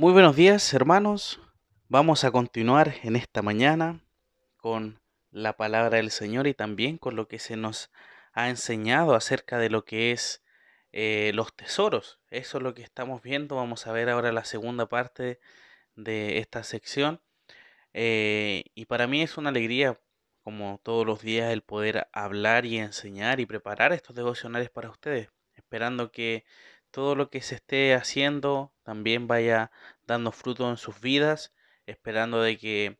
Muy buenos días, hermanos. Vamos a continuar en esta mañana con la palabra del Señor y también con lo que se nos ha enseñado acerca de lo que es eh, los tesoros. Eso es lo que estamos viendo. Vamos a ver ahora la segunda parte de esta sección. Eh, y para mí es una alegría, como todos los días, el poder hablar y enseñar y preparar estos devocionales para ustedes, esperando que todo lo que se esté haciendo también vaya dando fruto en sus vidas, esperando de que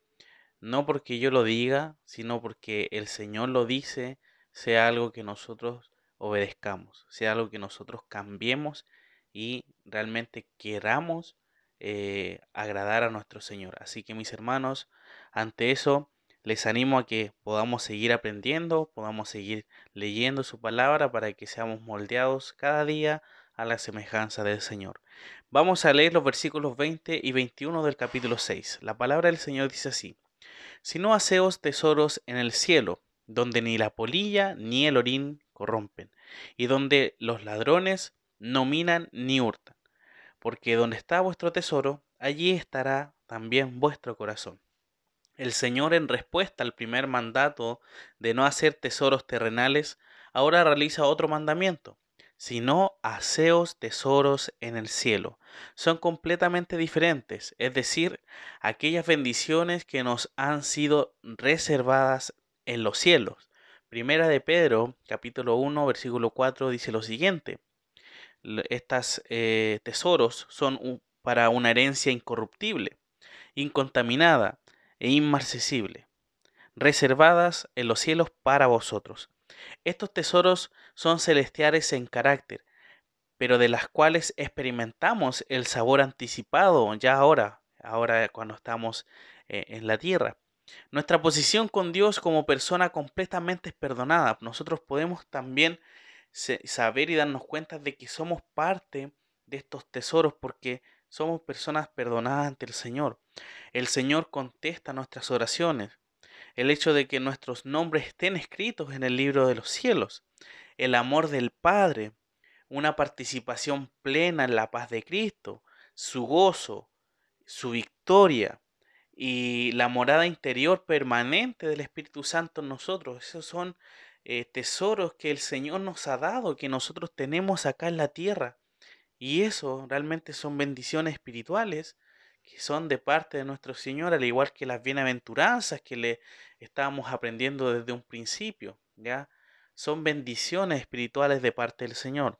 no porque yo lo diga, sino porque el Señor lo dice, sea algo que nosotros obedezcamos, sea algo que nosotros cambiemos y realmente queramos eh, agradar a nuestro Señor. Así que mis hermanos, ante eso, les animo a que podamos seguir aprendiendo, podamos seguir leyendo su palabra para que seamos moldeados cada día a la semejanza del Señor. Vamos a leer los versículos 20 y 21 del capítulo 6. La palabra del Señor dice así, Si no haceos tesoros en el cielo, donde ni la polilla ni el orín corrompen, y donde los ladrones no minan ni hurtan, porque donde está vuestro tesoro, allí estará también vuestro corazón. El Señor en respuesta al primer mandato de no hacer tesoros terrenales, ahora realiza otro mandamiento sino aseos tesoros en el cielo. Son completamente diferentes, es decir, aquellas bendiciones que nos han sido reservadas en los cielos. Primera de Pedro, capítulo 1, versículo 4, dice lo siguiente. Estos eh, tesoros son para una herencia incorruptible, incontaminada e inmarcesible, reservadas en los cielos para vosotros estos tesoros son celestiales en carácter, pero de las cuales experimentamos el sabor anticipado ya ahora, ahora cuando estamos eh, en la tierra. Nuestra posición con Dios como persona completamente perdonada. Nosotros podemos también saber y darnos cuenta de que somos parte de estos tesoros porque somos personas perdonadas ante el Señor. El Señor contesta nuestras oraciones el hecho de que nuestros nombres estén escritos en el libro de los cielos, el amor del Padre, una participación plena en la paz de Cristo, su gozo, su victoria y la morada interior permanente del Espíritu Santo en nosotros. Esos son eh, tesoros que el Señor nos ha dado, que nosotros tenemos acá en la tierra. Y eso realmente son bendiciones espirituales que son de parte de nuestro Señor, al igual que las bienaventuranzas que le estábamos aprendiendo desde un principio, ¿ya? Son bendiciones espirituales de parte del Señor.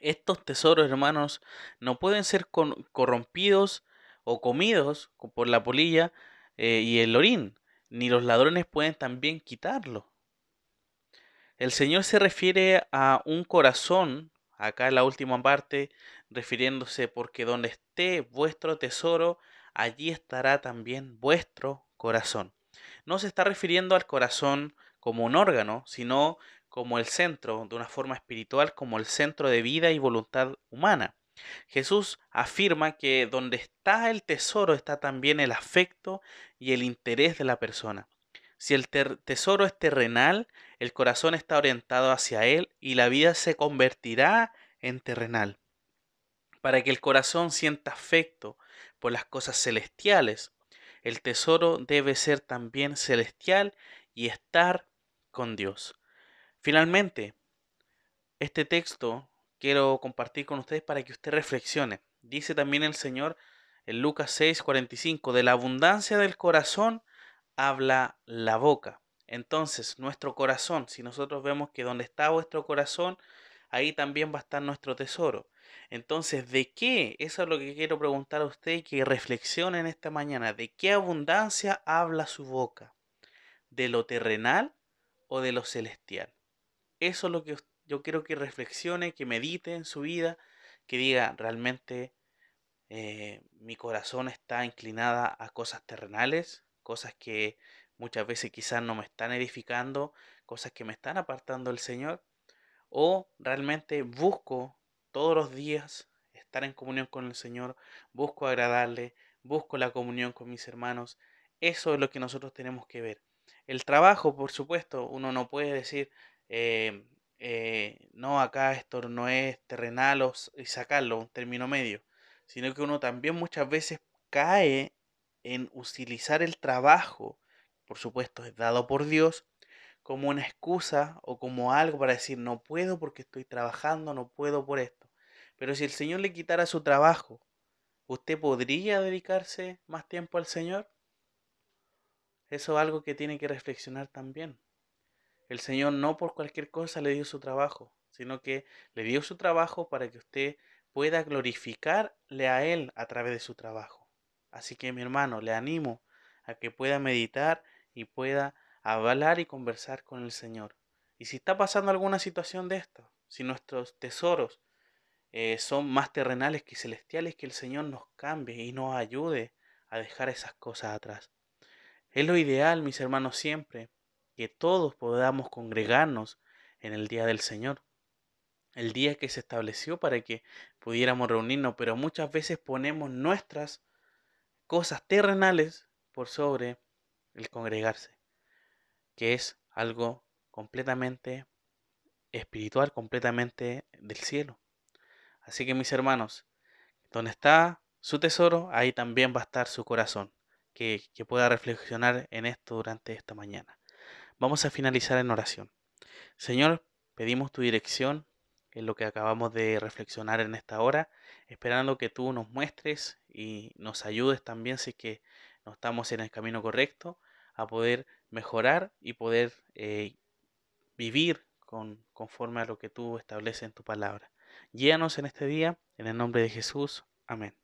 Estos tesoros, hermanos, no pueden ser corrompidos o comidos por la polilla eh, y el orín, ni los ladrones pueden también quitarlo. El Señor se refiere a un corazón, acá la última parte, refiriéndose porque donde esté vuestro tesoro, allí estará también vuestro corazón. No se está refiriendo al corazón como un órgano, sino como el centro, de una forma espiritual, como el centro de vida y voluntad humana. Jesús afirma que donde está el tesoro está también el afecto y el interés de la persona. Si el tesoro es terrenal, el corazón está orientado hacia él y la vida se convertirá en terrenal para que el corazón sienta afecto por las cosas celestiales. El tesoro debe ser también celestial y estar con Dios. Finalmente, este texto quiero compartir con ustedes para que usted reflexione. Dice también el Señor en Lucas 6:45, de la abundancia del corazón habla la boca. Entonces, nuestro corazón, si nosotros vemos que donde está vuestro corazón, ahí también va a estar nuestro tesoro. Entonces, ¿de qué? Eso es lo que quiero preguntar a usted y que reflexionen esta mañana. ¿De qué abundancia habla su boca? ¿De lo terrenal o de lo celestial? Eso es lo que yo quiero que reflexione, que medite en su vida, que diga realmente eh, mi corazón está inclinada a cosas terrenales, cosas que muchas veces quizás no me están edificando, cosas que me están apartando del Señor, o realmente busco todos los días estar en comunión con el Señor, busco agradarle, busco la comunión con mis hermanos. Eso es lo que nosotros tenemos que ver. El trabajo, por supuesto, uno no puede decir, eh, eh, no, acá esto no es terrenal y sacarlo, un término medio. sino que uno también muchas veces cae en utilizar el trabajo, por supuesto es dado por Dios, como una excusa o como algo para decir no puedo porque estoy trabajando, no puedo por esto. Pero si el Señor le quitara su trabajo, ¿usted podría dedicarse más tiempo al Señor? Eso es algo que tiene que reflexionar también. El Señor no por cualquier cosa le dio su trabajo, sino que le dio su trabajo para que usted pueda glorificarle a Él a través de su trabajo. Así que mi hermano, le animo a que pueda meditar y pueda hablar y conversar con el Señor. Y si está pasando alguna situación de esto, si nuestros tesoros eh, son más terrenales que celestiales, que el Señor nos cambie y nos ayude a dejar esas cosas atrás. Es lo ideal, mis hermanos, siempre que todos podamos congregarnos en el día del Señor, el día que se estableció para que pudiéramos reunirnos, pero muchas veces ponemos nuestras cosas terrenales por sobre el congregarse, que es algo completamente espiritual, completamente del cielo. Así que mis hermanos, donde está su tesoro, ahí también va a estar su corazón, que, que pueda reflexionar en esto durante esta mañana. Vamos a finalizar en oración. Señor, pedimos tu dirección en lo que acabamos de reflexionar en esta hora, esperando que tú nos muestres y nos ayudes también si es que no estamos en el camino correcto a poder mejorar y poder eh, vivir con, conforme a lo que tú estableces en tu palabra. Guíanos en este día, en el nombre de Jesús. Amén.